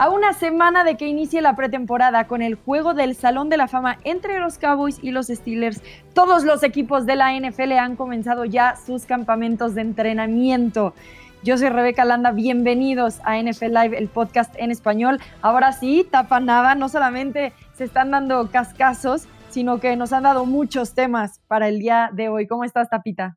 A una semana de que inicie la pretemporada con el juego del Salón de la Fama entre los Cowboys y los Steelers, todos los equipos de la NFL han comenzado ya sus campamentos de entrenamiento. Yo soy Rebeca Landa, bienvenidos a NFL Live, el podcast en español. Ahora sí, tapa nada, no solamente se están dando cascazos, sino que nos han dado muchos temas para el día de hoy. ¿Cómo estás, Tapita?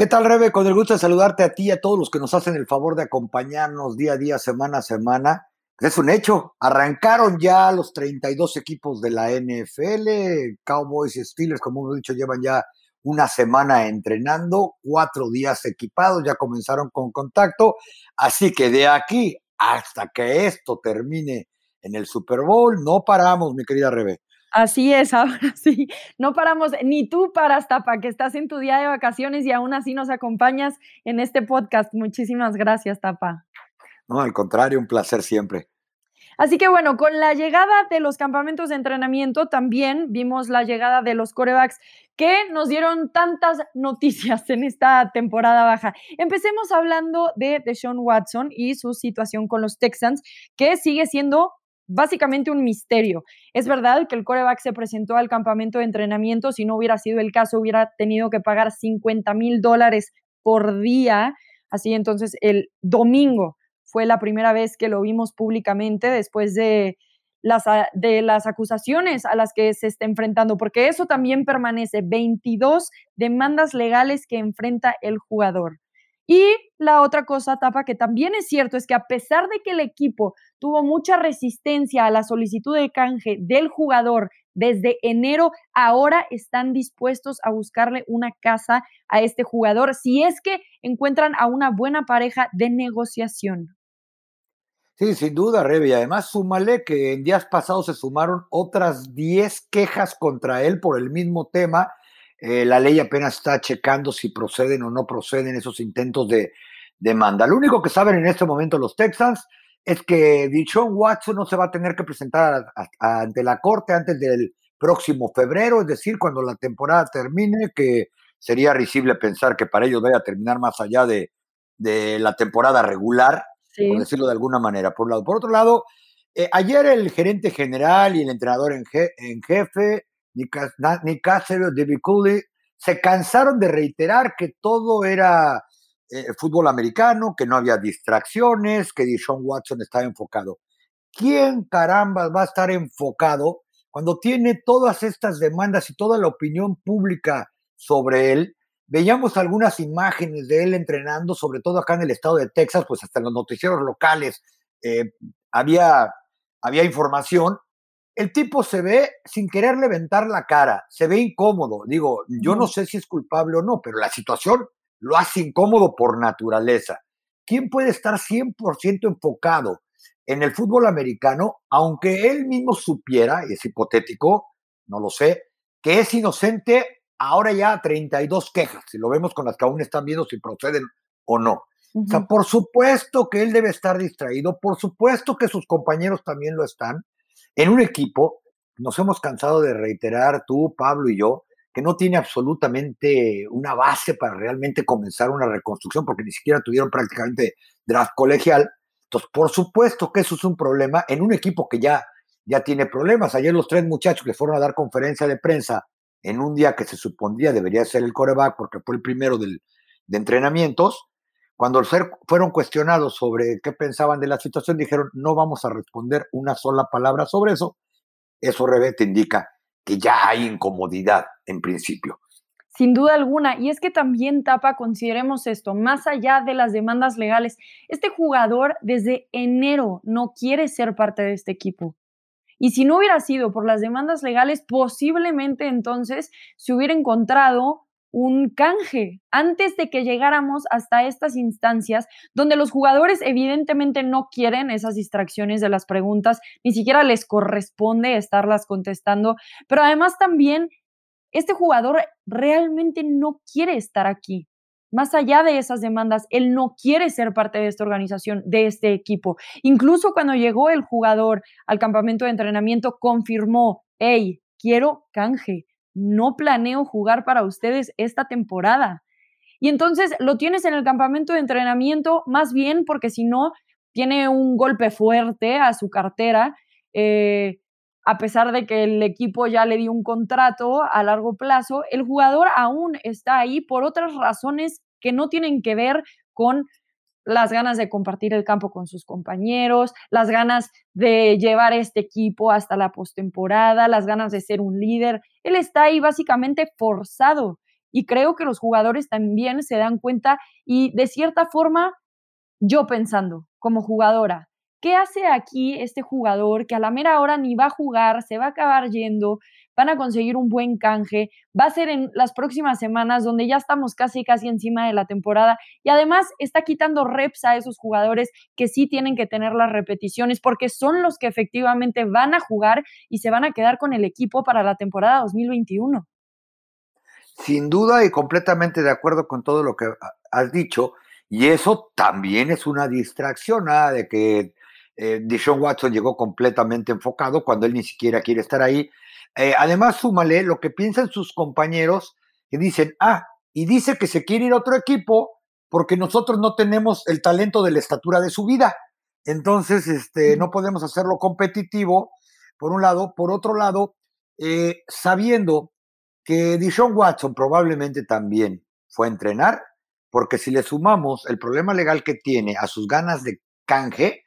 ¿Qué tal, Rebe? Con el gusto de saludarte a ti y a todos los que nos hacen el favor de acompañarnos día a día, semana a semana. Es un hecho, arrancaron ya los 32 equipos de la NFL, Cowboys y Steelers, como hemos dicho, llevan ya una semana entrenando, cuatro días equipados, ya comenzaron con contacto, así que de aquí hasta que esto termine en el Super Bowl, no paramos, mi querida Rebe. Así es, ahora sí. No paramos, ni tú paras, Tapa, que estás en tu día de vacaciones y aún así nos acompañas en este podcast. Muchísimas gracias, Tapa. No, al contrario, un placer siempre. Así que bueno, con la llegada de los campamentos de entrenamiento también vimos la llegada de los corebacks que nos dieron tantas noticias en esta temporada baja. Empecemos hablando de Deshaun Watson y su situación con los Texans, que sigue siendo básicamente un misterio. Es verdad que el coreback se presentó al campamento de entrenamiento, si no hubiera sido el caso, hubiera tenido que pagar 50 mil dólares por día. Así entonces el domingo fue la primera vez que lo vimos públicamente después de las, de las acusaciones a las que se está enfrentando, porque eso también permanece, 22 demandas legales que enfrenta el jugador. Y la otra cosa, Tapa, que también es cierto, es que a pesar de que el equipo tuvo mucha resistencia a la solicitud de canje del jugador desde enero, ahora están dispuestos a buscarle una casa a este jugador si es que encuentran a una buena pareja de negociación. Sí, sin duda, Rebe. Y además, súmale que en días pasados se sumaron otras 10 quejas contra él por el mismo tema eh, la ley apenas está checando si proceden o no proceden esos intentos de demanda. Lo único que saben en este momento los Texans es que Dichon Watson no se va a tener que presentar ante la corte antes del próximo febrero, es decir, cuando la temporada termine, que sería risible pensar que para ellos vaya a terminar más allá de, la temporada regular, por decirlo de alguna manera, por un lado. Por otro lado, eh, ayer el gerente general y el entrenador en, en jefe Nick Casario, David Cooley, se cansaron de reiterar que todo era eh, fútbol americano, que no había distracciones, que Deshaun Watson estaba enfocado. ¿Quién caramba va a estar enfocado cuando tiene todas estas demandas y toda la opinión pública sobre él? Veíamos algunas imágenes de él entrenando, sobre todo acá en el estado de Texas, pues hasta en los noticieros locales eh, había, había información el tipo se ve sin querer levantar la cara, se ve incómodo. Digo, yo no sé si es culpable o no, pero la situación lo hace incómodo por naturaleza. ¿Quién puede estar 100% enfocado en el fútbol americano, aunque él mismo supiera, y es hipotético, no lo sé, que es inocente ahora ya 32 quejas, si lo vemos con las que aún están viendo si proceden o no. O sea, por supuesto que él debe estar distraído, por supuesto que sus compañeros también lo están, en un equipo, nos hemos cansado de reiterar tú, Pablo y yo, que no tiene absolutamente una base para realmente comenzar una reconstrucción, porque ni siquiera tuvieron prácticamente draft colegial. Entonces, por supuesto que eso es un problema en un equipo que ya, ya tiene problemas. Ayer los tres muchachos que fueron a dar conferencia de prensa en un día que se supondría debería ser el coreback, porque fue el primero del, de entrenamientos, cuando fueron cuestionados sobre qué pensaban de la situación, dijeron, no vamos a responder una sola palabra sobre eso. Eso, Rebe, te indica que ya hay incomodidad en principio. Sin duda alguna. Y es que también, Tapa, consideremos esto, más allá de las demandas legales, este jugador desde enero no quiere ser parte de este equipo. Y si no hubiera sido por las demandas legales, posiblemente entonces se hubiera encontrado un canje antes de que llegáramos hasta estas instancias donde los jugadores evidentemente no quieren esas distracciones de las preguntas, ni siquiera les corresponde estarlas contestando, pero además también este jugador realmente no quiere estar aquí. Más allá de esas demandas, él no quiere ser parte de esta organización, de este equipo. Incluso cuando llegó el jugador al campamento de entrenamiento, confirmó, hey, quiero canje no planeo jugar para ustedes esta temporada. Y entonces lo tienes en el campamento de entrenamiento, más bien porque si no, tiene un golpe fuerte a su cartera. Eh, a pesar de que el equipo ya le dio un contrato a largo plazo, el jugador aún está ahí por otras razones que no tienen que ver con las ganas de compartir el campo con sus compañeros, las ganas de llevar este equipo hasta la postemporada, las ganas de ser un líder. Él está ahí básicamente forzado y creo que los jugadores también se dan cuenta y de cierta forma, yo pensando como jugadora, ¿qué hace aquí este jugador que a la mera hora ni va a jugar, se va a acabar yendo, van a conseguir un buen canje, va a ser en las próximas semanas donde ya estamos casi casi encima de la temporada y además está quitando reps a esos jugadores que sí tienen que tener las repeticiones porque son los que efectivamente van a jugar y se van a quedar con el equipo para la temporada 2021. Sin duda y completamente de acuerdo con todo lo que has dicho. Y eso también es una distracción, nada de que eh, Deshaun Watson llegó completamente enfocado cuando él ni siquiera quiere estar ahí. Eh, además, súmale lo que piensan sus compañeros que dicen, ah, y dice que se quiere ir a otro equipo porque nosotros no tenemos el talento de la estatura de su vida. Entonces, este, no podemos hacerlo competitivo, por un lado. Por otro lado, eh, sabiendo que Dishon Watson probablemente también fue a entrenar, porque si le sumamos el problema legal que tiene a sus ganas de canje,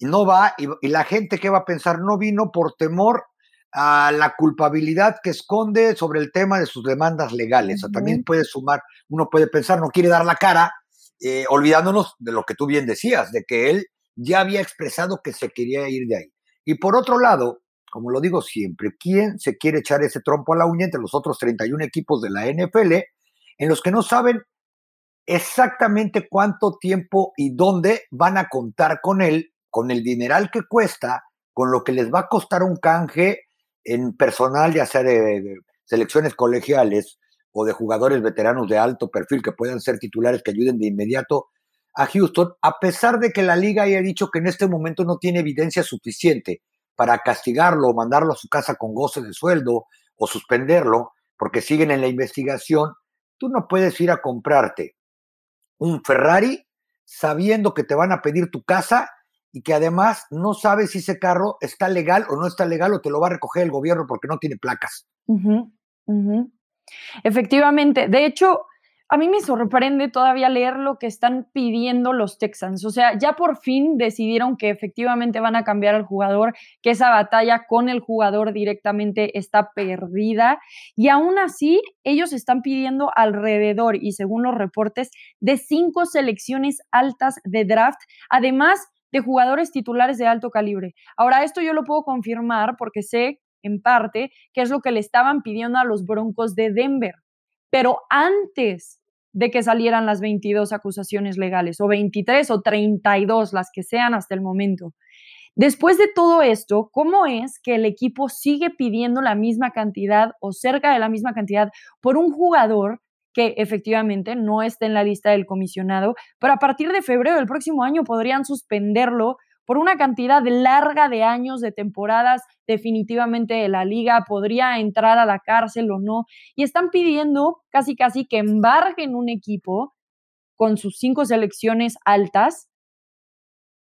no va, y, la gente que va a pensar no vino por temor a la culpabilidad que esconde sobre el tema de sus demandas legales. también puede sumar, uno puede pensar, no quiere dar la cara, eh, olvidándonos de lo que tú bien decías, de que él ya había expresado que se quería ir de ahí. Y por otro lado, como lo digo siempre, ¿quién se quiere echar ese trompo a la uña entre los otros 31 equipos de la NFL en los que no saben exactamente cuánto tiempo y dónde van a contar con él, con el dineral que cuesta, con lo que les va a costar un canje en personal, ya sea de, selecciones colegiales o de jugadores veteranos de alto perfil que puedan ser titulares que ayuden de inmediato a Houston, a pesar de que la liga haya dicho que en este momento no tiene evidencia suficiente para castigarlo o mandarlo a su casa con goce de sueldo o suspenderlo porque siguen en la investigación, tú no puedes ir a comprarte un Ferrari sabiendo que te van a pedir tu casa y que además no sabes si ese carro está legal o no está legal o te lo va a recoger el gobierno porque no tiene placas. Efectivamente, de hecho, a mí me sorprende todavía leer lo que están pidiendo los Texans. O sea, ya por fin decidieron que efectivamente van a cambiar al jugador, que esa batalla con el jugador directamente está perdida. Y aún así, ellos están pidiendo alrededor, y según los reportes, de cinco selecciones altas de draft, además de jugadores titulares de alto calibre. Ahora, esto yo lo puedo confirmar porque sé en parte que es lo que le estaban pidiendo a los Broncos de Denver pero antes de que salieran las 22 acusaciones legales, o 23 o 32, las que sean hasta el momento. Después de todo esto, ¿cómo es que el equipo sigue pidiendo la misma cantidad o cerca de la misma cantidad por un jugador que efectivamente no está en la lista del comisionado, pero a partir de febrero del próximo año podrían suspenderlo por una cantidad larga de años, de temporadas, definitivamente la liga podría entrar a la cárcel o no. Y están pidiendo casi casi que embarguen un equipo con sus cinco selecciones altas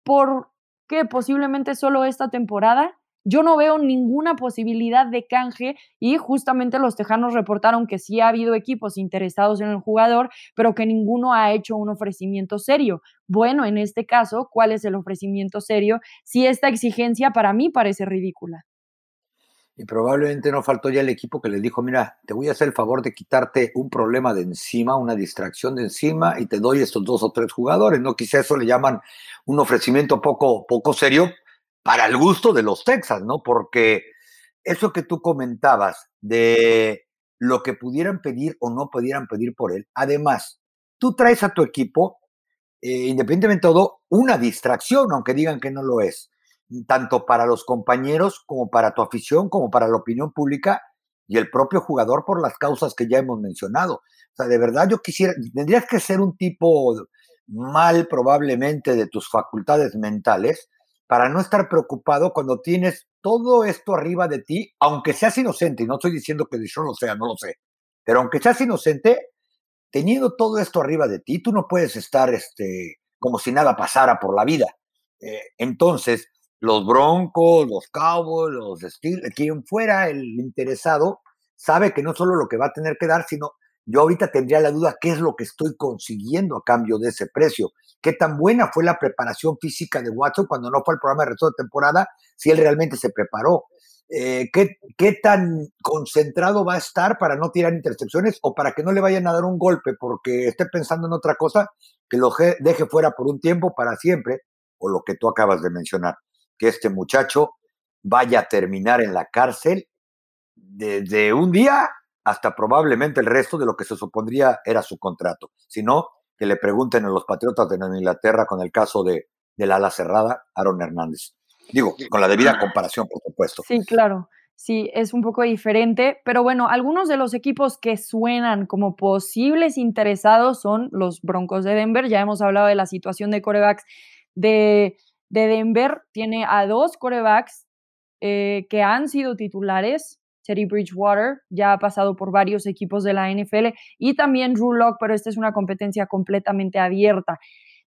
por que posiblemente solo esta temporada yo no veo ninguna posibilidad de canje y justamente los Tejanos reportaron que sí ha habido equipos interesados en el jugador, pero que ninguno ha hecho un ofrecimiento serio. Bueno, en este caso, ¿cuál es el ofrecimiento serio? Si esta exigencia para mí parece ridícula. Y probablemente no faltó ya el equipo que les dijo, mira, te voy a hacer el favor de quitarte un problema de encima, una distracción de encima y te doy estos dos o tres jugadores. No quizá eso le llaman un ofrecimiento poco, poco serio, para el gusto de los Texas, ¿no? Porque eso que tú comentabas de lo que pudieran pedir o no pudieran pedir por él, además, tú traes a tu equipo, eh, independientemente de todo, una distracción, aunque digan que no lo es, tanto para los compañeros como para tu afición, como para la opinión pública y el propio jugador por las causas que ya hemos mencionado. O sea, de verdad yo quisiera, tendrías que ser un tipo mal probablemente de tus facultades mentales para no estar preocupado cuando tienes todo esto arriba de ti, aunque seas inocente, y no estoy diciendo que yo lo sea, no lo sé, pero aunque seas inocente, teniendo todo esto arriba de ti, tú no puedes estar este, como si nada pasara por la vida. Eh, entonces, los Broncos, los Cowboys, los Steelers, quien fuera el interesado, sabe que no solo lo que va a tener que dar, sino yo ahorita tendría la duda qué es lo que estoy consiguiendo a cambio de ese precio. Qué tan buena fue la preparación física de Watson cuando no fue al programa de resto de temporada, si él realmente se preparó. Eh, ¿qué, ¿Qué tan concentrado va a estar para no tirar intercepciones o para que no le vayan a dar un golpe porque esté pensando en otra cosa, que lo deje fuera por un tiempo para siempre, o lo que tú acabas de mencionar, que este muchacho vaya a terminar en la cárcel desde un día hasta probablemente el resto de lo que se supondría era su contrato. Si no, que le pregunten a los Patriotas de Inglaterra con el caso de, del ala cerrada, Aaron Hernández. Digo, con la debida comparación, por supuesto. Sí, claro. Sí, es un poco diferente, pero bueno, algunos de los equipos que suenan como posibles interesados son los Broncos de Denver. Ya hemos hablado de la situación de corebacks de, de Denver. Tiene a dos corebacks eh, que han sido titulares Teddy Bridgewater, ya ha pasado por varios equipos de la NFL, y también Drew Lock, pero esta es una competencia completamente abierta.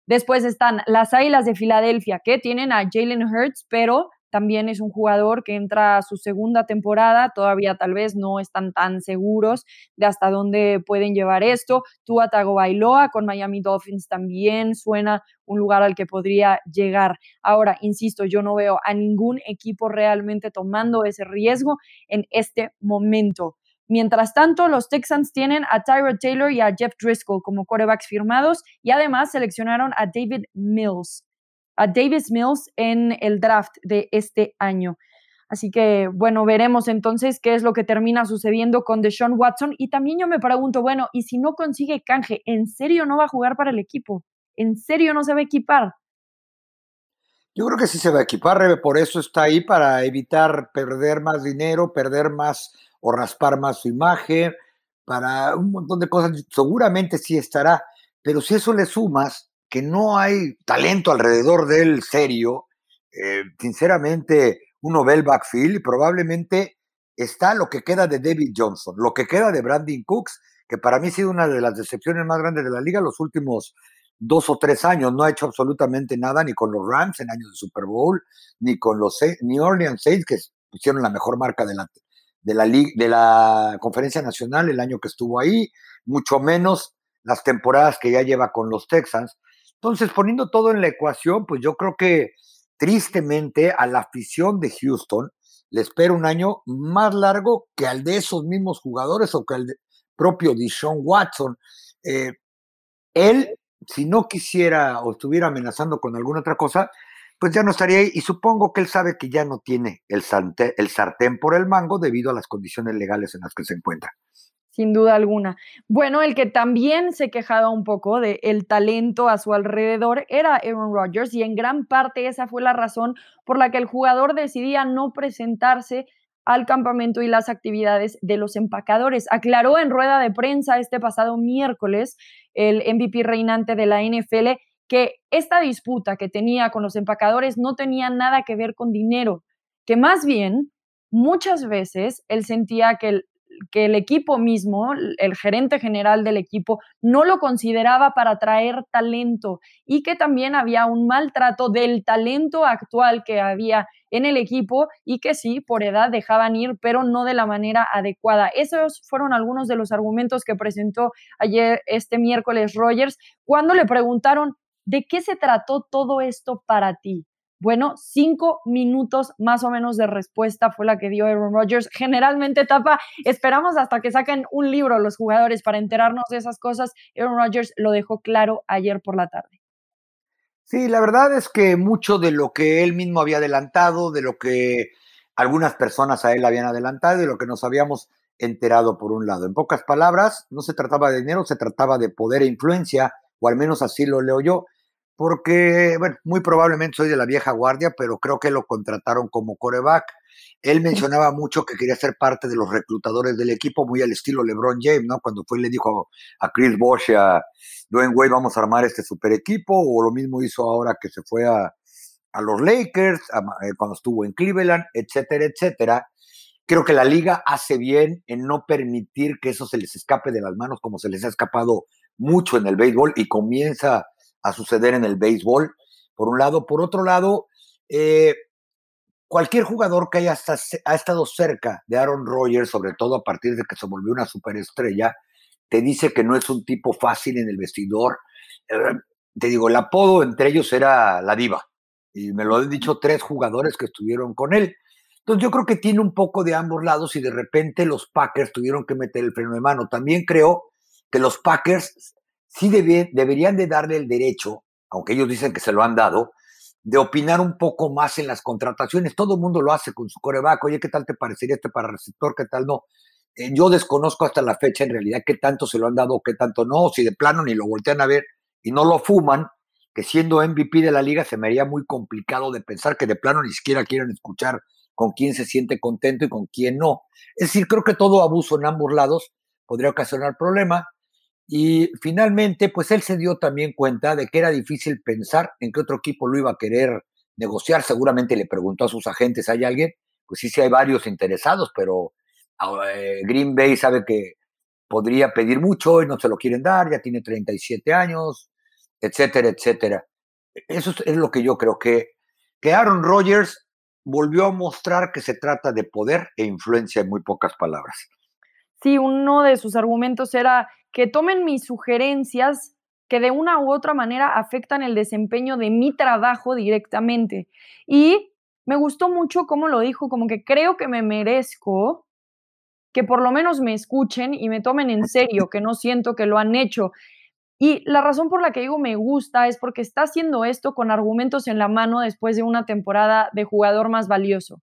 Después están las Águilas de Filadelfia, que tienen a Jalen Hurts, pero también es un jugador que entra a su segunda temporada, todavía tal vez no están tan seguros de hasta dónde pueden llevar esto. Tua Tagovailoa con Miami Dolphins también suena un lugar al que podría llegar. Ahora, insisto, yo no veo a ningún equipo realmente tomando ese riesgo en este momento. Mientras tanto, los Texans tienen a Tyrod Taylor y a Jeff Driscoll como corebacks firmados y además seleccionaron a David Mills a Davis Mills en el draft de este año. Así que, bueno, veremos entonces qué es lo que termina sucediendo con Deshaun Watson. Y también yo me pregunto, bueno, ¿y si no consigue canje, en serio no va a jugar para el equipo? ¿En serio no se va a equipar? Yo creo que sí se va a equipar, por eso está ahí, para evitar perder más dinero, perder más o raspar más su imagen, para un montón de cosas. Seguramente sí estará, pero si eso le sumas que no hay talento alrededor del serio, eh, sinceramente uno ve el backfield y probablemente está lo que queda de David Johnson, lo que queda de Brandon Cooks, que para mí ha sido una de las decepciones más grandes de la liga los últimos dos o tres años. No ha hecho absolutamente nada ni con los Rams en años de Super Bowl, ni con los New Orleans Saints, que pusieron la mejor marca de la, de la, de la conferencia nacional el año que estuvo ahí, mucho menos las temporadas que ya lleva con los Texans. Entonces, poniendo todo en la ecuación, pues yo creo que tristemente a la afición de Houston le espera un año más largo que al de esos mismos jugadores o que al propio Deshaun Watson. Eh, él, si no quisiera o estuviera amenazando con alguna otra cosa, pues ya no estaría ahí. Y supongo que él sabe que ya no tiene el, el sartén por el mango debido a las condiciones legales en las que se encuentra sin duda alguna. Bueno, el que también se quejaba un poco del el talento a su alrededor era Aaron Rodgers y en gran parte esa fue la razón por la que el jugador decidía no presentarse al campamento y las actividades de los empacadores. Aclaró en rueda de prensa este pasado miércoles el MVP reinante de la NFL que esta disputa que tenía con los empacadores no tenía nada que ver con dinero, que más bien muchas veces él sentía que el, que el equipo mismo, el gerente general del equipo, no lo consideraba para traer talento y que también había un maltrato del talento actual que había en el equipo y que sí, por edad dejaban ir, pero no de la manera adecuada. Esos fueron algunos de los argumentos que presentó ayer, este miércoles, Rogers, cuando le preguntaron, ¿de qué se trató todo esto para ti? Bueno, cinco minutos más o menos de respuesta fue la que dio Aaron Rodgers. Generalmente, Tapa, esperamos hasta que saquen un libro los jugadores para enterarnos de esas cosas. Aaron Rodgers lo dejó claro ayer por la tarde. Sí, la verdad es que mucho de lo que él mismo había adelantado, de lo que algunas personas a él habían adelantado y lo que nos habíamos enterado por un lado. En pocas palabras, no se trataba de dinero, se trataba de poder e influencia, o al menos así lo leo yo porque, bueno, muy probablemente soy de la vieja guardia, pero creo que lo contrataron como coreback. Él mencionaba mucho que quería ser parte de los reclutadores del equipo, muy al estilo LeBron James, ¿no? Cuando fue y le dijo a Chris Bosh y a Dwayne Wade, vamos a armar este super equipo, o lo mismo hizo ahora que se fue a, los Lakers, eh, cuando estuvo en Cleveland, etcétera, etcétera. Creo que la liga hace bien en no permitir que eso se les escape de las manos como se les ha escapado mucho en el béisbol y comienza a suceder en el béisbol. por un lado. Por otro lado, eh, cualquier jugador que haya ha estado cerca de Aaron Rodgers, sobre todo a partir de que se volvió una superestrella, te dice que no es un tipo fácil en el vestidor. Eh, te digo, el apodo entre ellos era la diva. Y me lo han dicho tres jugadores que estuvieron con él. Entonces yo creo que tiene un poco de ambos lados y de repente los Packers tuvieron que meter el freno de mano. También creo que los Packers sí deberían de darle el derecho, aunque ellos dicen que se lo han dado, de opinar un poco más en las contrataciones. Todo el mundo lo hace con su coreback. Oye, ¿qué tal te parecería este para receptor? ¿Qué tal no? Eh, yo desconozco hasta la fecha en realidad qué tanto se lo han dado qué tanto no, si de plano ni lo voltean a ver y no lo fuman, que siendo MVP de la liga se me haría muy complicado de pensar que de plano ni siquiera quieren escuchar con quién se siente contento y con quién no. Es decir, creo que todo abuso en ambos lados podría ocasionar problema. Y finalmente, pues él se dio también cuenta de que era difícil pensar en qué otro equipo lo iba a querer negociar. Seguramente le preguntó a sus agentes, ¿hay alguien? Pues sí, sí hay varios interesados, pero ah, eh, Green Bay sabe que podría pedir mucho y no se lo quieren dar, ya tiene 37 años, etcétera, etcétera. Eso es lo que yo creo que, que Aaron Rodgers volvió a mostrar que se trata de poder e influencia en muy pocas palabras. Sí, uno de sus argumentos era que tomen mis sugerencias que de una u otra manera afectan el desempeño de mi trabajo directamente. Y me gustó mucho cómo lo dijo, como que creo que me merezco que por lo menos me escuchen y me tomen en serio, que no siento que lo han hecho. Y la razón por la que digo me gusta es porque está haciendo esto con argumentos en la mano después de una temporada de jugador más valioso.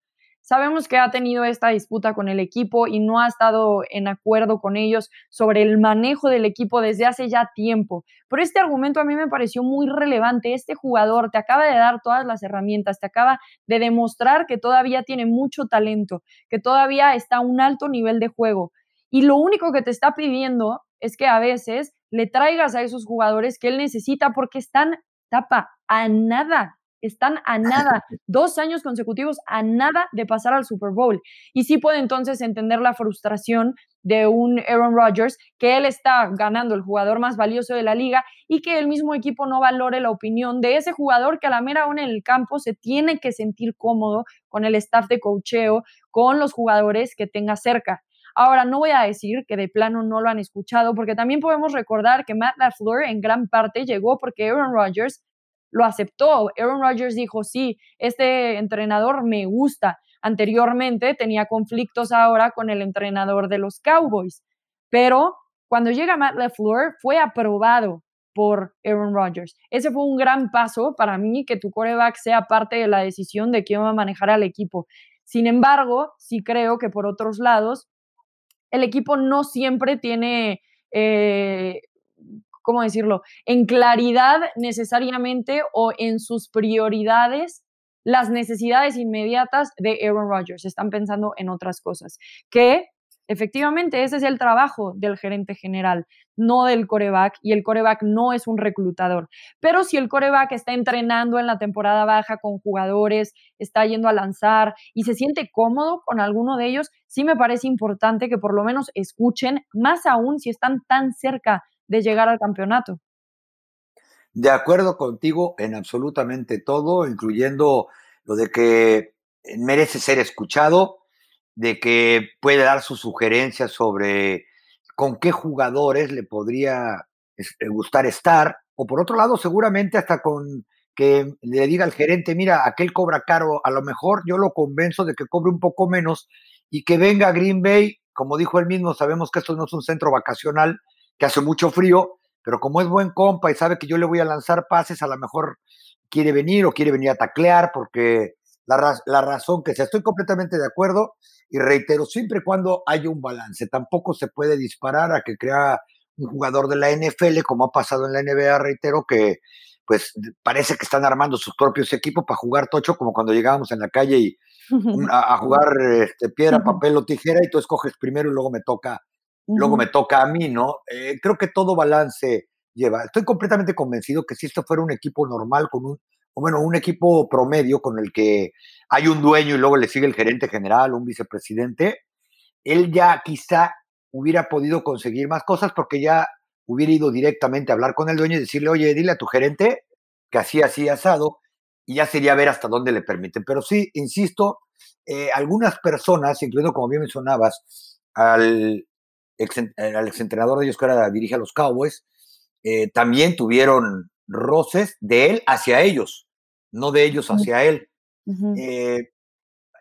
Sabemos que ha tenido esta disputa con el equipo y no ha estado en acuerdo con ellos sobre el manejo del equipo desde hace ya tiempo. Pero este argumento a mí me pareció muy relevante. Este jugador te acaba de dar todas las herramientas, te acaba de demostrar que todavía tiene mucho talento, que todavía está a un alto nivel de juego. Y lo único que te está pidiendo es que a veces le traigas a esos jugadores que él necesita porque están, tapa, a nada están a nada, dos años consecutivos a nada de pasar al Super Bowl. Y sí puede entonces entender la frustración de un Aaron Rodgers, que él está ganando el jugador más valioso de la liga y que el mismo equipo no valore la opinión de ese jugador que a la mera hora en el campo se tiene que sentir cómodo con el staff de cocheo, con los jugadores que tenga cerca. Ahora, no voy a decir que de plano no lo han escuchado, porque también podemos recordar que Matt LaFleur en gran parte llegó porque Aaron Rodgers lo aceptó. Aaron Rodgers dijo, sí, este entrenador me gusta. Anteriormente tenía conflictos ahora con el entrenador de los Cowboys, pero cuando llega Matt LeFleur fue aprobado por Aaron Rodgers. Ese fue un gran paso para mí que tu coreback sea parte de la decisión de quién va a manejar al equipo. Sin embargo, sí creo que por otros lados, el equipo no siempre tiene eh, ¿cómo decirlo?, en claridad necesariamente o en sus prioridades las necesidades inmediatas de Aaron Rodgers. Están pensando en otras cosas. Que efectivamente ese es el trabajo del gerente general, no del coreback, y el coreback no es un reclutador. Pero si el coreback está entrenando en la temporada baja con jugadores, está yendo a lanzar y se siente cómodo con alguno de ellos, sí me parece importante que por lo menos escuchen, más aún si están tan cerca de llegar al campeonato. De acuerdo contigo en absolutamente todo, incluyendo lo de que merece ser escuchado, de que puede dar sus sugerencias sobre con qué jugadores le podría este, gustar estar, o por otro lado, seguramente hasta con que le diga al gerente, mira, aquel cobra caro, a lo mejor yo lo convenzo de que cobre un poco menos y que venga a Green Bay, como dijo él mismo, sabemos que esto no es un centro vacacional, que hace mucho frío, pero como es buen compa y sabe que yo le voy a lanzar pases, a lo mejor quiere venir o quiere venir a taclear, porque la, la razón que sea, estoy completamente de acuerdo y reitero, siempre y cuando haya un balance, tampoco se puede disparar a que crea un jugador de la NFL, como ha pasado en la NBA, reitero, que pues parece que están armando sus propios equipos para jugar tocho, como cuando llegábamos en la calle y a, jugar este, piedra, papel o tijera, y tú escoges primero y luego me toca luego me toca a mí, ¿no? Eh, creo que todo balance lleva. Estoy completamente convencido que si esto fuera un equipo normal, con un, o bueno, un equipo promedio con el que hay un dueño y luego le sigue el gerente general, un vicepresidente, él ya quizá hubiera podido conseguir más cosas porque ya hubiera ido directamente a hablar con el dueño y decirle, oye, dile a tu gerente que así, así asado, y ya sería ver hasta dónde le permiten. Pero sí, insisto, eh, algunas personas, incluyendo como bien mencionabas, al ex, al exentrenador de ellos que ahora dirige a los Cowboys, eh, también tuvieron roces de él hacia ellos, no de ellos hacia él. Eh,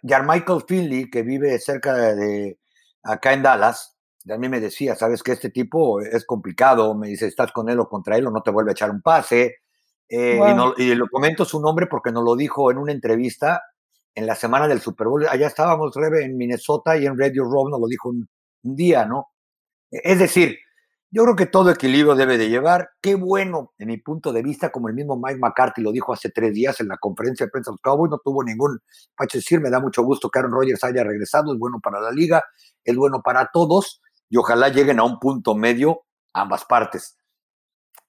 Michael Finley, que vive cerca de, acá en Dallas, mí me decía, sabes que este tipo es complicado, me dice, estás con él o contra él o no te vuelve a echar un pase. Eh, y, lo comento su nombre porque nos lo dijo en una entrevista en la semana del Super Bowl. Allá estábamos, Rebe, en Minnesota y en Radio Row nos lo dijo un, un día, ¿no? Es decir, yo creo que todo equilibrio debe de llevar. Qué bueno, en mi punto de vista, como el mismo Mike McCarthy lo dijo hace tres días en la conferencia de prensa de los Cowboys, no tuvo ningún pacho decir, me da mucho gusto que Aaron Rodgers haya regresado, es bueno para la liga, es bueno para todos y ojalá lleguen a un punto medio ambas partes.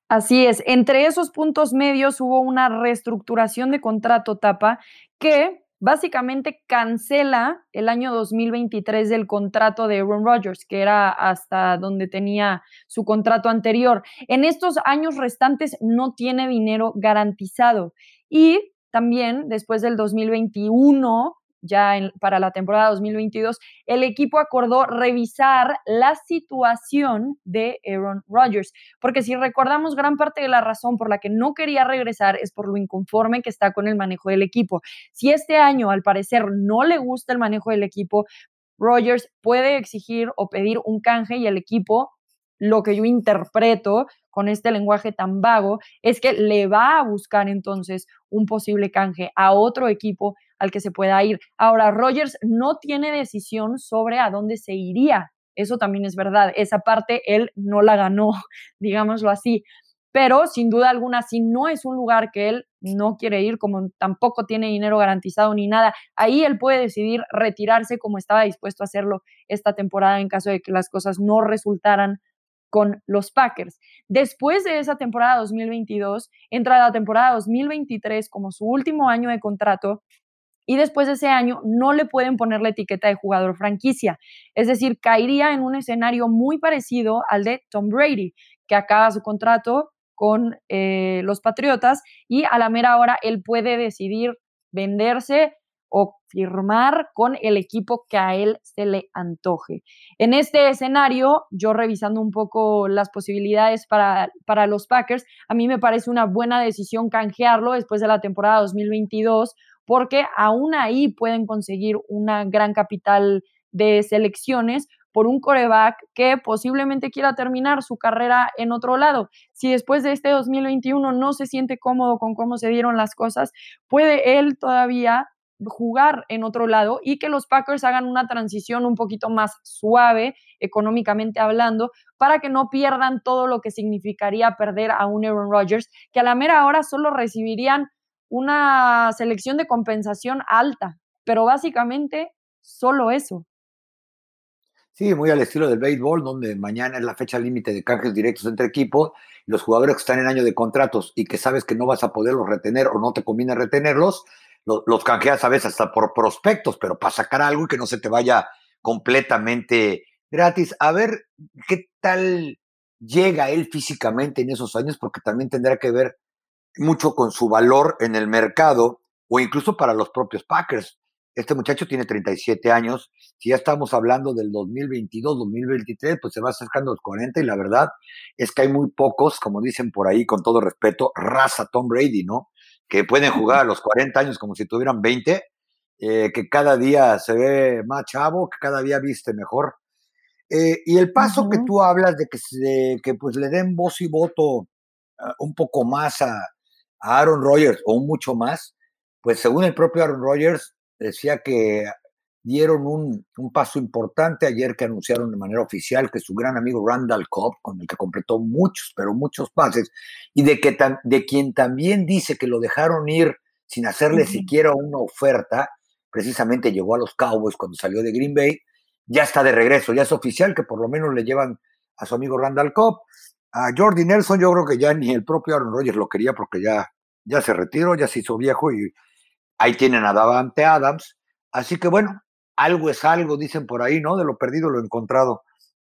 Así es, entre esos puntos medios hubo una reestructuración de contrato tapa que básicamente cancela el año 2023 del contrato de Aaron Rodgers, que era hasta donde tenía su contrato anterior. En estos años restantes no tiene dinero garantizado y también después del 2021 ya para la temporada 2022, el equipo acordó revisar la situación de Aaron Rodgers, porque si recordamos gran parte de la razón por la que no quería regresar es por lo inconforme que está con el manejo del equipo. Si este año al parecer no le gusta el manejo del equipo, Rodgers puede exigir o pedir un canje y el equipo lo que yo interpreto con este lenguaje tan vago es que le va a buscar entonces un posible canje a otro equipo al que se pueda ir. Ahora, Rogers no tiene decisión sobre a dónde se iría. Eso también es verdad. Esa parte él no la ganó, digámoslo así. Pero sin duda alguna, si no es un lugar que él no quiere ir, como tampoco tiene dinero garantizado ni nada, ahí él puede decidir retirarse como estaba dispuesto a hacerlo esta temporada en caso de que las cosas no resultaran con los Packers. Después de esa temporada 2022, entra la temporada 2023 como su último año de contrato y después de ese año no le pueden poner la etiqueta de jugador franquicia. Es decir, caería en un escenario muy parecido al de Tom Brady, que acaba su contrato con eh, los Patriotas y a la mera hora él puede decidir venderse o firmar con el equipo que a él se le antoje. En este escenario, yo revisando un poco las posibilidades para, para los Packers, a mí me parece una buena decisión canjearlo después de la temporada 2022, porque aún ahí pueden conseguir una gran capital de selecciones por un coreback que posiblemente quiera terminar su carrera en otro lado. Si después de este 2021 no se siente cómodo con cómo se dieron las cosas, puede él todavía jugar en otro lado y que los Packers hagan una transición un poquito más suave económicamente hablando para que no pierdan todo lo que significaría perder a un Aaron Rodgers que a la mera hora solo recibirían una selección de compensación alta, pero básicamente solo eso. Sí, muy al estilo del béisbol, donde mañana es la fecha límite de canjes directos entre equipos, los jugadores que están en año de contratos y que sabes que no vas a poderlos retener o no te conviene retenerlos, los, canjeas a veces hasta por prospectos, pero para sacar algo y que no se te vaya completamente gratis. A ver qué tal llega él físicamente en esos años, porque también tendrá que ver mucho con su valor en el mercado o incluso para los propios Packers. Este muchacho tiene 37 años. Si ya estamos hablando del 2022, 2023, pues se va acercando a los 40 y la verdad es que hay muy pocos, como dicen por ahí, con todo respeto, raza Tom Brady, ¿no? que pueden jugar a los 40 años como si tuvieran 20, eh, que cada día se ve más chavo, que cada día viste mejor. Eh, y el paso que tú hablas de que, que pues le den voz y voto ah, un poco más a, a Aaron Rodgers o mucho más, pues según el propio Aaron Rodgers decía que dieron un, paso importante ayer que anunciaron de manera oficial que su gran amigo Randall Cobb, con el que completó muchos, pero muchos pases, y de, que de quien también dice que lo dejaron ir sin hacerle siquiera una oferta, precisamente llegó a los Cowboys cuando salió de Green Bay, ya está de regreso, ya es oficial que por lo menos le llevan a su amigo Randall Cobb. A Jordi Nelson yo creo que ya ni el propio Aaron Rodgers lo quería porque ya, ya se retiró, ya se hizo viejo y ahí tienen a Davante Adams. Así que bueno, algo es algo, dicen por ahí, ¿no? De lo perdido lo encontrado.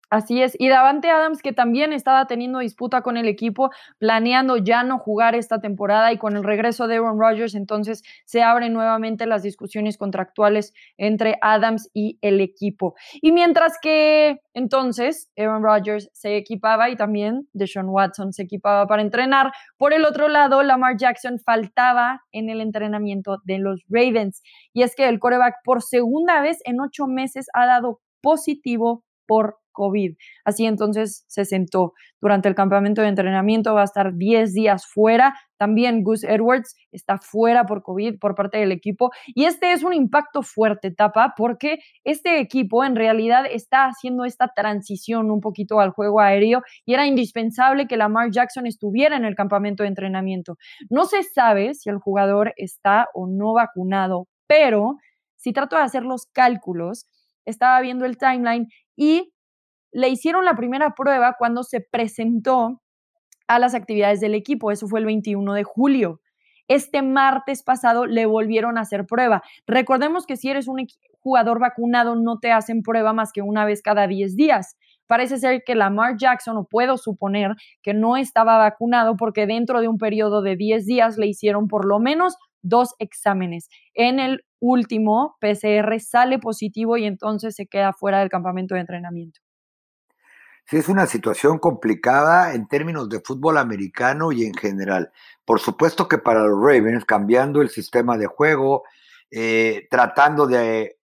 Así es. Y Davante Adams, que también estaba teniendo disputa con el equipo, planeando ya no jugar esta temporada y con el regreso de Aaron Rodgers, entonces se abren nuevamente las discusiones contractuales entre Adams y el equipo. Y mientras que entonces Aaron Rodgers se equipaba y también Deshaun Watson se equipaba para entrenar, por el otro lado, Lamar Jackson faltaba en el entrenamiento de los Ravens. Y es que el coreback por segunda vez en ocho meses ha dado positivo por COVID. Así entonces se sentó durante el campamento de entrenamiento, va a estar 10 días fuera. También Gus Edwards está fuera por COVID por parte del equipo. Y este es un impacto fuerte, Tapa, porque este equipo en realidad está haciendo esta transición un poquito al juego aéreo y era indispensable que Lamar Jackson estuviera en el campamento de entrenamiento. No se sabe si el jugador está o no vacunado, pero si trato de hacer los cálculos, estaba viendo el timeline y le hicieron la primera prueba cuando se presentó a las actividades del equipo. Eso fue el 21 de julio. Este martes pasado le volvieron a hacer prueba. Recordemos que si eres un jugador vacunado no te hacen prueba más que una vez cada 10 días. Parece ser que Lamar Jackson, o puedo suponer que no estaba vacunado porque dentro de un periodo de 10 días le hicieron por lo menos dos exámenes. En el último, PCR sale positivo y entonces se queda fuera del campamento de entrenamiento. Sí, es una situación complicada en términos de fútbol americano y en general. Por supuesto que para los Ravens, cambiando el sistema de juego, eh, tratando de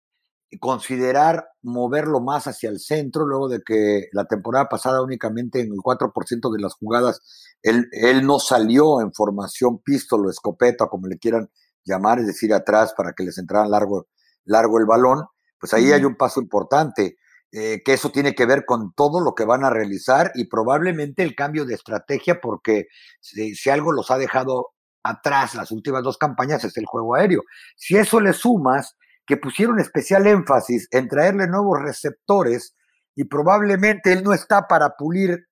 considerar moverlo más hacia el centro, luego de que la temporada pasada únicamente en el 4% de las jugadas él, él, no salió en formación pistol o escopeta, como le quieran llamar, es decir, atrás para que les entrara largo, largo el balón, pues ahí hay un paso importante. Eh, que eso tiene que ver con todo lo que van a realizar y probablemente el cambio de estrategia, porque si, algo los ha dejado atrás las últimas dos campañas es el juego aéreo. Si eso le sumas que pusieron especial énfasis en traerle nuevos receptores y probablemente él no está para pulir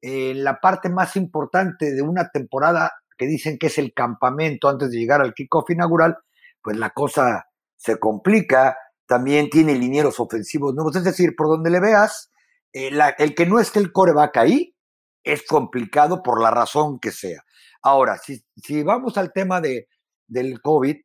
eh, la parte más importante de una temporada que dicen que es el campamento antes de llegar al kickoff inaugural, pues la cosa se complica también tiene linieros ofensivos nuevos. Es decir, por donde le veas, eh, el que no esté el coreback ahí es complicado por la razón que sea. Ahora, si, si vamos al tema de, del COVID,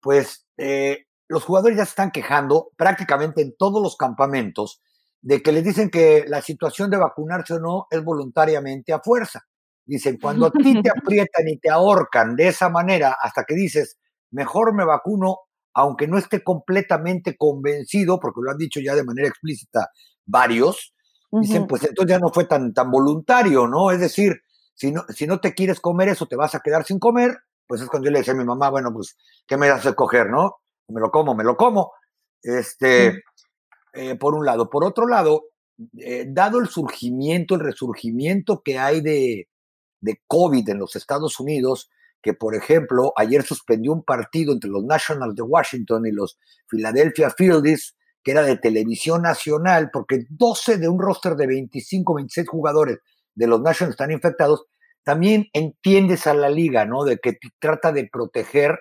pues eh, los jugadores ya se están quejando prácticamente en todos los campamentos de que les dicen que la situación de vacunarse o no es voluntariamente a fuerza. Dicen, cuando a ti te aprietan y te ahorcan de esa manera hasta que dices, mejor me vacuno aunque no esté completamente convencido, porque lo han dicho ya de manera explícita varios, dicen, pues entonces ya no fue tan, tan voluntario, ¿no? Es decir, si no, si no te quieres comer eso, te vas a quedar sin comer, pues es cuando yo le decía a mi mamá, bueno, pues, ¿qué me das a coger, no? Me lo como, me lo como. Este, eh, por un lado. Por otro lado, eh, dado el surgimiento, el resurgimiento que hay de, de COVID en los Estados Unidos, que, por ejemplo, ayer suspendió un partido entre los Nationals de Washington y los Philadelphia Fields, que era de televisión nacional, porque 12 de un roster de 25, 26 jugadores de los Nationals están infectados, también entiendes a la liga, ¿no? De que trata de proteger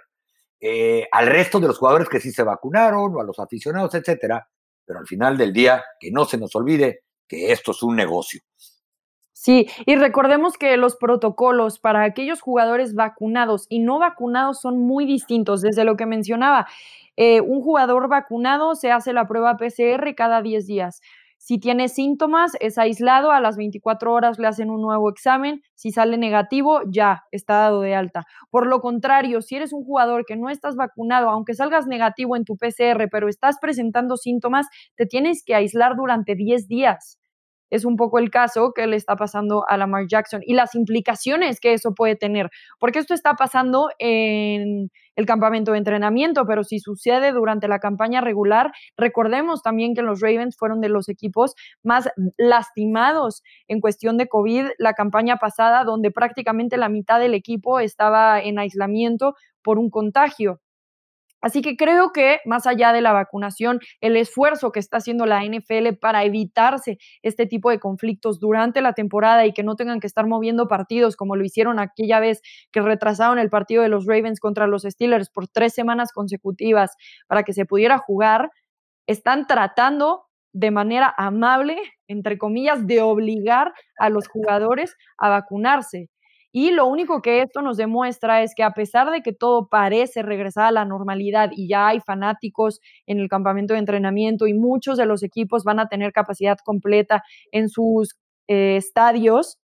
eh, al resto de los jugadores que sí se vacunaron o a los aficionados, etcétera. Pero al final del día, que no se nos olvide que esto es un negocio. Sí, y recordemos que los protocolos para aquellos jugadores vacunados y no vacunados son muy distintos, desde lo que mencionaba. Eh, un jugador vacunado se hace la prueba PCR cada 10 días. Si tiene síntomas, es aislado, a las 24 horas le hacen un nuevo examen, si sale negativo, ya está dado de alta. Por lo contrario, si eres un jugador que no estás vacunado, aunque salgas negativo en tu PCR, pero estás presentando síntomas, te tienes que aislar durante 10 días es un poco el caso que le está pasando a Lamar Jackson y las implicaciones que eso puede tener, porque esto está pasando en el campamento de entrenamiento, pero si sucede durante la campaña regular, recordemos también que los Ravens fueron de los equipos más lastimados en cuestión de COVID la campaña pasada, donde prácticamente la mitad del equipo estaba en aislamiento por un contagio. Así que creo que más allá de la vacunación, el esfuerzo que está haciendo la NFL para evitarse este tipo de conflictos durante la temporada y que no tengan que estar moviendo partidos como lo hicieron aquella vez que retrasaron el partido de los Ravens contra los Steelers por tres semanas consecutivas para que se pudiera jugar, están tratando de manera amable entre comillas, de obligar a los jugadores a vacunarse. Y lo único que esto nos demuestra es que a pesar de que todo parece regresar a la normalidad y ya hay fanáticos en el campamento de entrenamiento y muchos de los equipos van a tener capacidad completa en sus eh, estadios,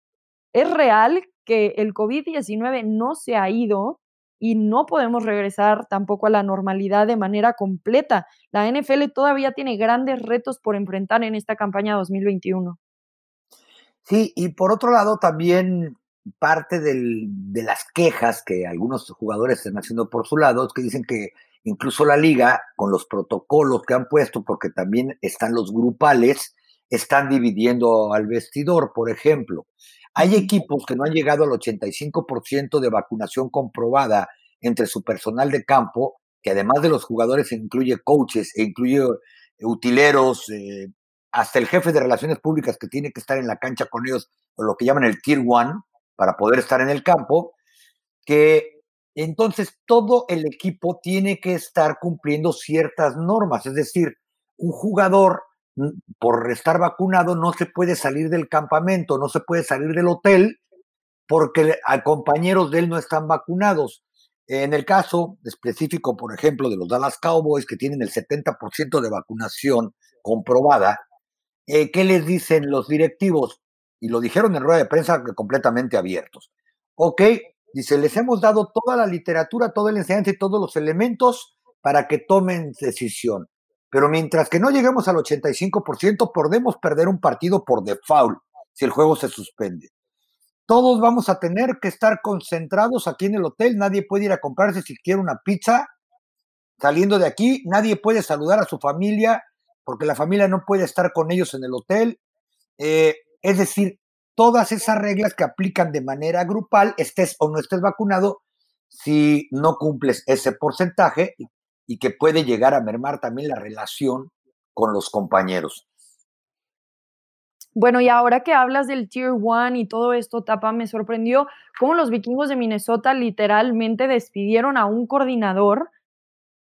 es real que el COVID-19 no se ha ido y no podemos regresar tampoco a la normalidad de manera completa. La NFL todavía tiene grandes retos por enfrentar en esta campaña 2021. Sí, y por otro lado también parte de las quejas que algunos jugadores están haciendo por su lado, es que dicen que incluso la liga, con los protocolos que han puesto, porque también están los grupales, están dividiendo al vestidor, por ejemplo. Hay equipos que no han llegado al 85% de vacunación comprobada entre su personal de campo, que además de los jugadores incluye coaches e incluye utileros, eh, hasta el jefe de relaciones públicas que tiene que estar en la cancha con ellos, o lo que llaman el Tier One, para poder estar en el campo, que entonces todo el equipo tiene que estar cumpliendo ciertas normas. Es decir, un jugador por estar vacunado no se puede salir del campamento, no se puede salir del hotel porque a compañeros de él no están vacunados. En el caso específico, por ejemplo, de los Dallas Cowboys, que tienen el 70% de vacunación comprobada, eh, ¿qué les dicen los directivos? Y lo dijeron en rueda de prensa completamente abiertos. Ok, dice, les hemos dado toda la literatura, toda la enseñanza y todos los elementos para que tomen decisión. Pero mientras que no lleguemos al 85%, podemos perder un partido por default si el juego se suspende. Todos vamos a tener que estar concentrados aquí en el hotel. Nadie puede ir a comprarse si quiere una pizza. Saliendo de aquí, nadie puede saludar a su familia porque la familia no puede estar con ellos en el hotel. Eh, es decir, todas esas reglas que aplican de manera grupal, estés o no estés vacunado, si no cumples ese porcentaje y, que puede llegar a mermar también la relación con los compañeros. Bueno, y ahora que hablas del Tier 1 y todo esto, Tapa, me sorprendió cómo los vikingos de Minnesota literalmente despidieron a un coordinador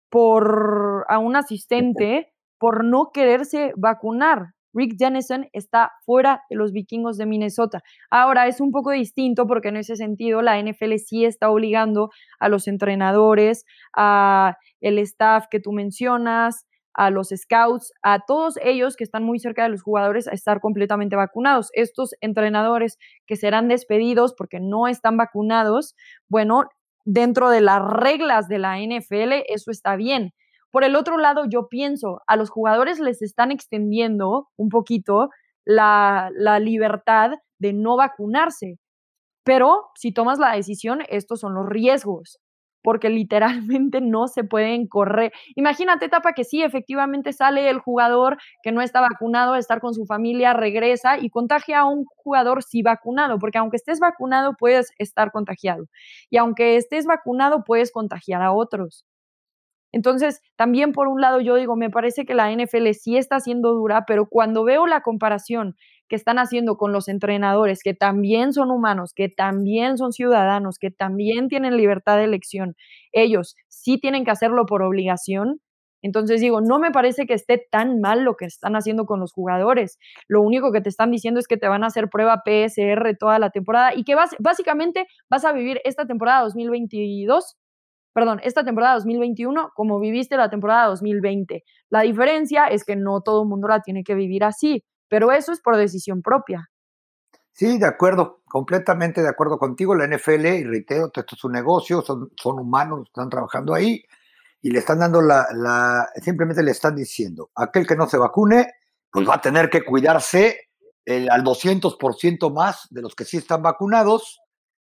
por a un asistente por no quererse vacunar. Rick Dennison está fuera de los vikingos de Minnesota. Ahora es un poco distinto porque en ese sentido la NFL sí está obligando a los entrenadores, a el staff que tú mencionas, a los scouts, a todos ellos que están muy cerca de los jugadores a estar completamente vacunados. Estos entrenadores que serán despedidos porque no están vacunados, bueno, dentro de las reglas de la NFL eso está bien. Por el otro lado, yo pienso, a los jugadores les están extendiendo un poquito la, libertad de no vacunarse. Pero si tomas la decisión, estos son los riesgos, porque literalmente no se pueden correr. Imagínate, etapa que sí, efectivamente sale el jugador que no está vacunado a estar con su familia, regresa y contagia a un jugador sí vacunado, porque aunque estés vacunado puedes estar contagiado. Y aunque estés vacunado puedes contagiar a otros. Entonces, también por un lado yo digo, me parece que la NFL sí está siendo dura, pero cuando veo la comparación que están haciendo con los entrenadores, que también son humanos, que también son ciudadanos, que también tienen libertad de elección, ellos sí tienen que hacerlo por obligación. Entonces digo, no me parece que esté tan mal lo que están haciendo con los jugadores. Lo único que te están diciendo es que te van a hacer prueba PSR toda la temporada y que básicamente vas a vivir esta temporada 2022 perdón, esta temporada 2021 como viviste la temporada 2020. La diferencia es que no todo el mundo la tiene que vivir así, pero eso es por decisión propia. Sí, de acuerdo, completamente de acuerdo contigo. La NFL, y reitero, esto es un negocio, son, son humanos, están trabajando ahí y le están dando la, simplemente le están diciendo, aquel que no se vacune, pues va a tener que cuidarse el, al 200% más de los que sí están vacunados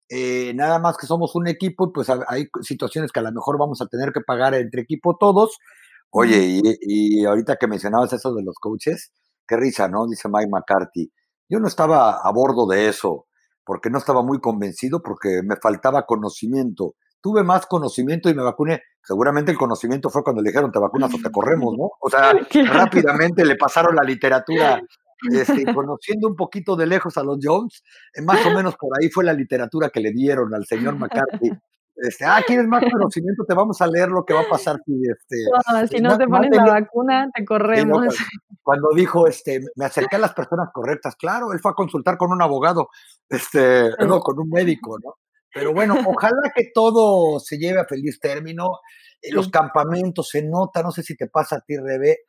eh, nada más que somos un equipo y pues hay situaciones que a lo mejor vamos a tener que pagar entre equipo todos. Oye, y, ahorita que mencionabas eso de los coaches, qué risa, ¿no? Dice Mike McCarthy. Yo no estaba a bordo de eso, porque no estaba muy convencido, porque me faltaba conocimiento. Tuve más conocimiento y me vacuné. Seguramente el conocimiento fue cuando le dijeron te vacunas o te corremos, ¿no? O sea, rápidamente le pasaron la literatura este, conociendo un poquito de lejos a los Jones, eh, más o menos por ahí fue la literatura que le dieron al señor McCarthy. Este, ah, ¿quieres más conocimiento? Te vamos a leer lo que va a pasar si, este, si no te pones la vacuna, te corremos. cuando dijo, este, me acerqué a las personas correctas, claro, él fue a consultar con un abogado, este, no, con un médico, ¿no? Pero bueno, ojalá que todo se lleve a feliz término. Eh, los campamentos se nota, no sé si te pasa a ti, Rebe.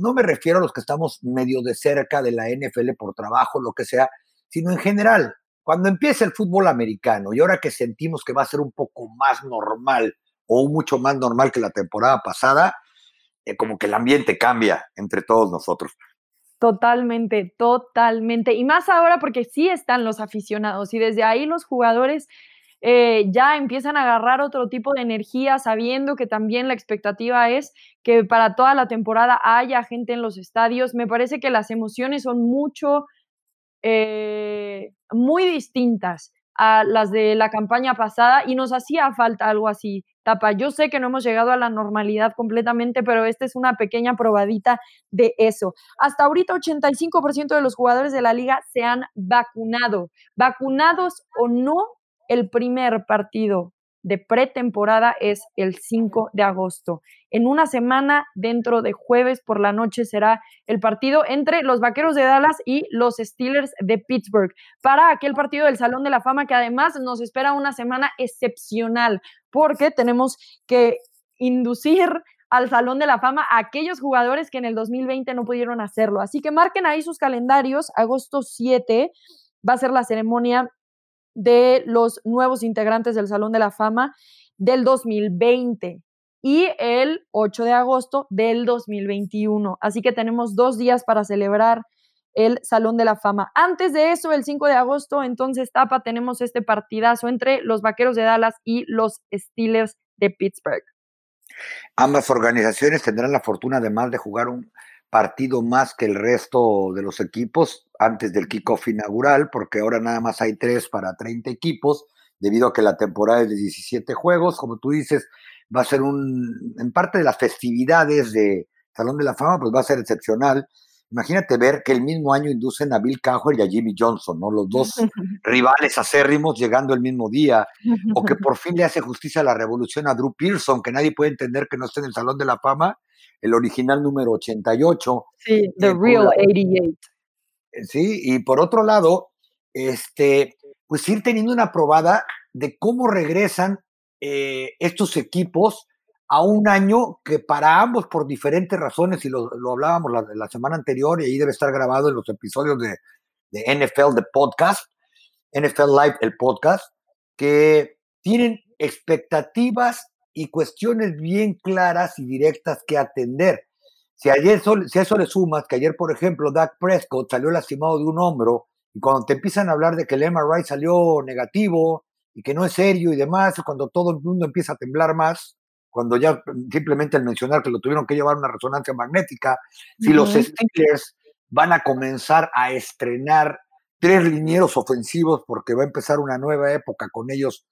No me refiero a los que estamos medio de cerca de la NFL por trabajo, lo que sea, sino en general. Cuando empieza el fútbol americano y ahora que sentimos que va a ser un poco más normal o mucho más normal que la temporada pasada, eh, como que el ambiente cambia entre todos nosotros. Totalmente, totalmente. Y más ahora porque sí están los aficionados y desde ahí los jugadores eh, ya empiezan a agarrar otro tipo de energía, sabiendo que también la expectativa es que para toda la temporada haya gente en los estadios. Me parece que las emociones son mucho, eh, muy distintas a las de la campaña pasada y nos hacía falta algo así. Tapa, yo sé que no hemos llegado a la normalidad completamente, pero esta es una pequeña probadita de eso. Hasta ahorita 85% de los jugadores de la liga se han vacunado. Vacunados o no, el primer partido de pretemporada es el 5 de agosto. En una semana, dentro de jueves por la noche, será el partido entre los Vaqueros de Dallas y los Steelers de Pittsburgh para aquel partido del Salón de la Fama que además nos espera una semana excepcional porque tenemos que inducir al Salón de la Fama a aquellos jugadores que en el 2020 no pudieron hacerlo. Así que marquen ahí sus calendarios. Agosto 7 va a ser la ceremonia de los nuevos integrantes del Salón de la Fama del 2020 y el 8 de agosto del 2021. Así que tenemos dos días para celebrar el Salón de la Fama. Antes de eso, el 5 de agosto, entonces, Tapa, tenemos este partidazo entre los Vaqueros de Dallas y los Steelers de Pittsburgh. Ambas organizaciones tendrán la fortuna, además de jugar un partido más que el resto de los equipos antes del kickoff inaugural, porque ahora nada más hay tres para 30 equipos, debido a que la temporada es de 17 juegos. Como tú dices, va a ser un, en parte de las festividades de Salón de la Fama, pues va a ser excepcional. Imagínate ver que el mismo año inducen a Bill Cowher y a Jimmy Johnson, ¿no? Los dos rivales acérrimos llegando el mismo día, o que por fin le hace justicia a la revolución a Drew Pearson, que nadie puede entender que no esté en el Salón de la Fama, el original número 88. Sí, The Real 88. Eh, sí, y por otro lado, este, pues ir teniendo una probada de cómo regresan eh, estos equipos a un año que para ambos, por diferentes razones, y lo, hablábamos la, la, semana anterior, y ahí debe estar grabado en los episodios de, de NFL, de podcast, NFL Live, el podcast, que tienen expectativas y cuestiones bien claras y directas que atender. Si, ayer, si a eso le sumas que ayer, por ejemplo, Dak Prescott salió lastimado de un hombro, y cuando te empiezan a hablar de que el MRI salió negativo y que no es serio y demás, cuando todo el mundo empieza a temblar más, cuando ya simplemente al mencionar que lo tuvieron que llevar una resonancia magnética, si los Steelers van a comenzar a estrenar tres linieros ofensivos porque va a empezar una nueva época con ellos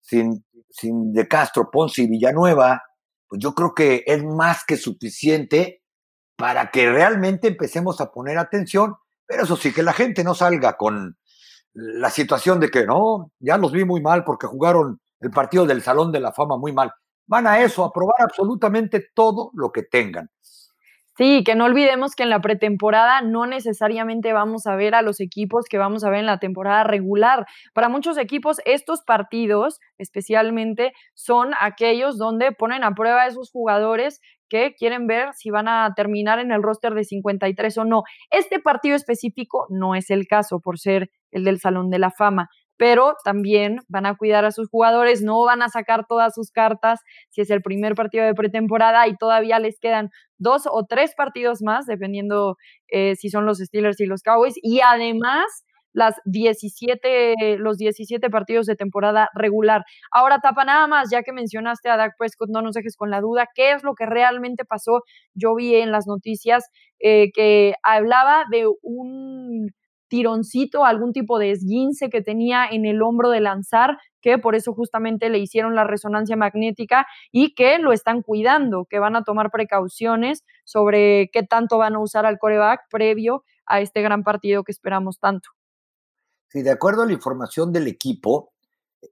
sin, sin De Castro, Ponce y Villanueva, pues yo creo que es más que suficiente para que realmente empecemos a poner atención, pero eso sí, que la gente no salga con la situación de que no, ya los vi muy mal porque jugaron el partido del Salón de la Fama muy mal. Van a eso, a probar absolutamente todo lo que tengan. Sí, que no olvidemos que en la pretemporada no necesariamente vamos a ver a los equipos que vamos a ver en la temporada regular. Para muchos equipos, estos partidos especialmente son aquellos donde ponen a prueba a esos jugadores que quieren ver si van a terminar en el roster de 53 o no. Este partido específico no es el caso por ser el del Salón de la Fama pero también van a cuidar a sus jugadores, no van a sacar todas sus cartas si es el primer partido de pretemporada y todavía les quedan dos o tres partidos más, dependiendo eh, si son los Steelers y los Cowboys, y además las 17, los 17 partidos de temporada regular. Ahora, Tapa, nada más, ya que mencionaste a Dak Prescott, no nos dejes con la duda, ¿qué es lo que realmente pasó? Yo vi en las noticias eh, que hablaba de un tironcito, algún tipo de esguince que tenía en el hombro de lanzar, que por eso justamente le hicieron la resonancia magnética y que lo están cuidando, que van a tomar precauciones sobre qué tanto van a usar al coreback previo a este gran partido que esperamos tanto. Sí, de acuerdo a la información del equipo,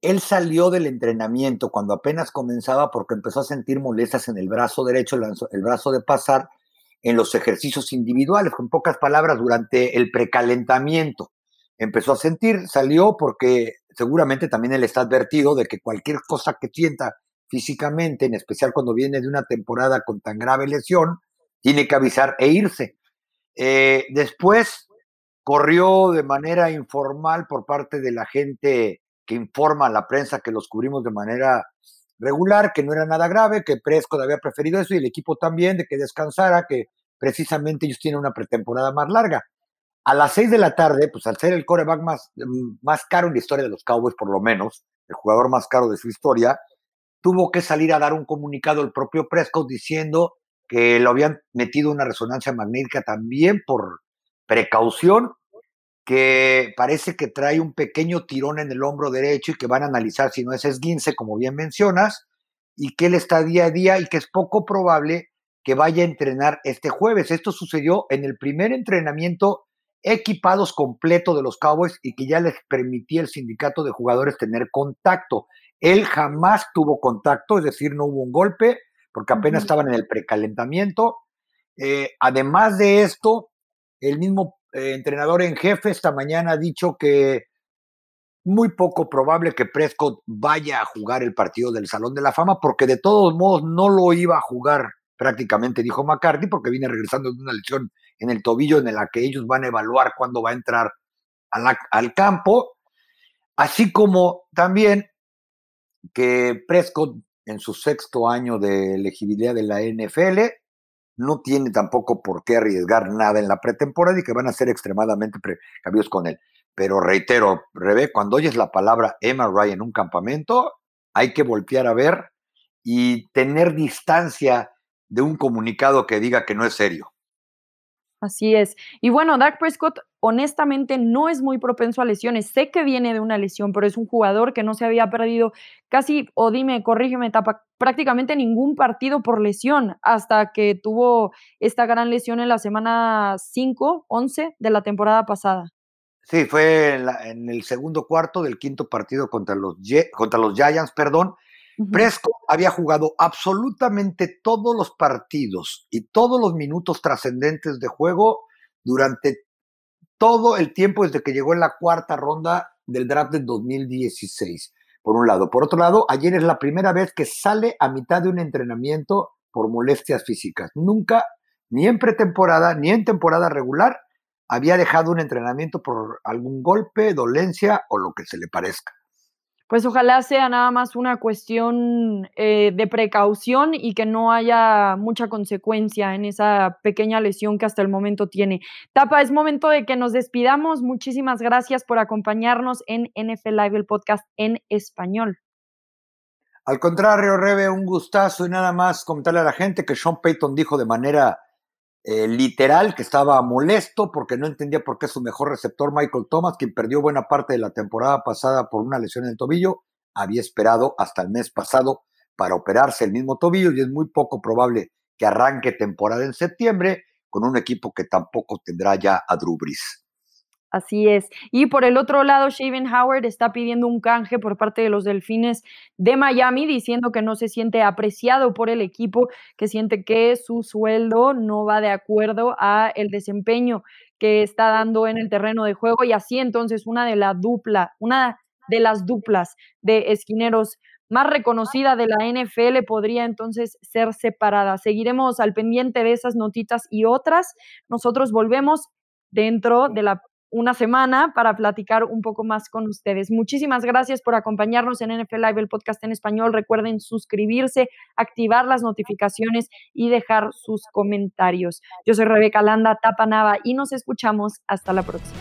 Él salió del entrenamiento cuando apenas comenzaba porque empezó a sentir molestias en el brazo derecho, el brazo de pasar, en los ejercicios individuales, con pocas palabras, durante el precalentamiento. Empezó a sentir, salió porque seguramente también él está advertido de que cualquier cosa que sienta físicamente, en especial cuando viene de una temporada con tan grave lesión, tiene que avisar e irse. Eh, después corrió de manera informal por parte de la gente que informa a la prensa que los cubrimos de manera regular, que no era nada grave, que Prescott había preferido eso y el equipo también, de que descansara, que precisamente ellos tienen una pretemporada más larga. A las seis de la tarde, pues al ser el coreback más, más caro en la historia de los Cowboys, por lo menos, el jugador más caro de su historia, tuvo que salir a dar un comunicado el propio Prescott diciendo que lo habían metido una resonancia magnética también por precaución, que parece que trae un pequeño tirón en el hombro derecho y que van a analizar si no es esguince, como bien mencionas, y que él está día a día y que es poco probable que vaya a entrenar este jueves. Esto sucedió en el primer entrenamiento equipados completo de los Cowboys y que ya les permitía el sindicato de jugadores tener contacto. Él jamás tuvo contacto, es decir, no hubo un golpe, porque apenas estaban en el precalentamiento. Eh, además de esto, el mismo eh, entrenador en jefe esta mañana ha dicho que muy poco probable que Prescott vaya a jugar el partido del Salón de la Fama, porque de todos modos no lo iba a jugar prácticamente, dijo McCarthy, porque viene regresando de una lesión en el tobillo en la que ellos van a evaluar cuándo va a entrar al campo, así como también que Prescott en su sexto año de elegibilidad de la NFL, no tiene tampoco por qué arriesgar nada en la pretemporada y que van a ser extremadamente precavidos con él. Pero reitero, Rebe, cuando oyes la palabra MRI en un campamento, hay que voltear a ver y tener distancia de un comunicado que diga que no es serio. Así es. Y bueno, Dak Prescott honestamente no es muy propenso a lesiones. Sé que viene de una lesión, pero es un jugador que no se había perdido casi, o dime, corrígeme, tapa, prácticamente ningún partido por lesión hasta que tuvo esta gran lesión en la semana 5, 11 de la temporada pasada. Sí, fue en, el segundo cuarto del quinto partido contra los, contra los Giants, perdón, Prescott había jugado absolutamente todos los partidos y todos los minutos trascendentes de juego durante todo el tiempo desde que llegó en la cuarta ronda del draft del 2016, por un lado. Por otro lado, ayer es la primera vez que sale a mitad de un entrenamiento por molestias físicas. Nunca, ni en pretemporada, ni en temporada regular, había dejado un entrenamiento por algún golpe, dolencia o lo que se le parezca pues ojalá sea nada más una cuestión eh, de precaución y que no haya mucha consecuencia en esa pequeña lesión que hasta el momento tiene. Tapa, es momento de que nos despidamos. Muchísimas gracias por acompañarnos en NFL Live, el podcast en español. Al contrario, Rebe, un gustazo y nada más comentarle a la gente que Sean Payton dijo de manera eh, literal que estaba molesto porque no entendía por qué su mejor receptor, Michael Thomas, quien perdió buena parte de la temporada pasada por una lesión en el tobillo, había esperado hasta el mes pasado para operarse el mismo tobillo y es muy poco probable que arranque temporada en septiembre con un equipo que tampoco tendrá ya a Drew Brees. Así es. Y por el otro lado, Shaven Howard está pidiendo un canje por parte de los Delfines de Miami, diciendo que no se siente apreciado por el equipo, que siente que su sueldo no va de acuerdo a el desempeño que está dando en el terreno de juego y así entonces una de la dupla, una de las duplas de esquineros más reconocida de la NFL podría entonces ser separada. Seguiremos al pendiente de esas notitas y otras. Nosotros volvemos dentro de la una semana para platicar un poco más con ustedes. Muchísimas gracias por acompañarnos en NFL Live, el podcast en español. Recuerden suscribirse, activar las notificaciones y dejar sus comentarios. Yo soy Rebeca Landa Tapanava y nos escuchamos hasta la próxima.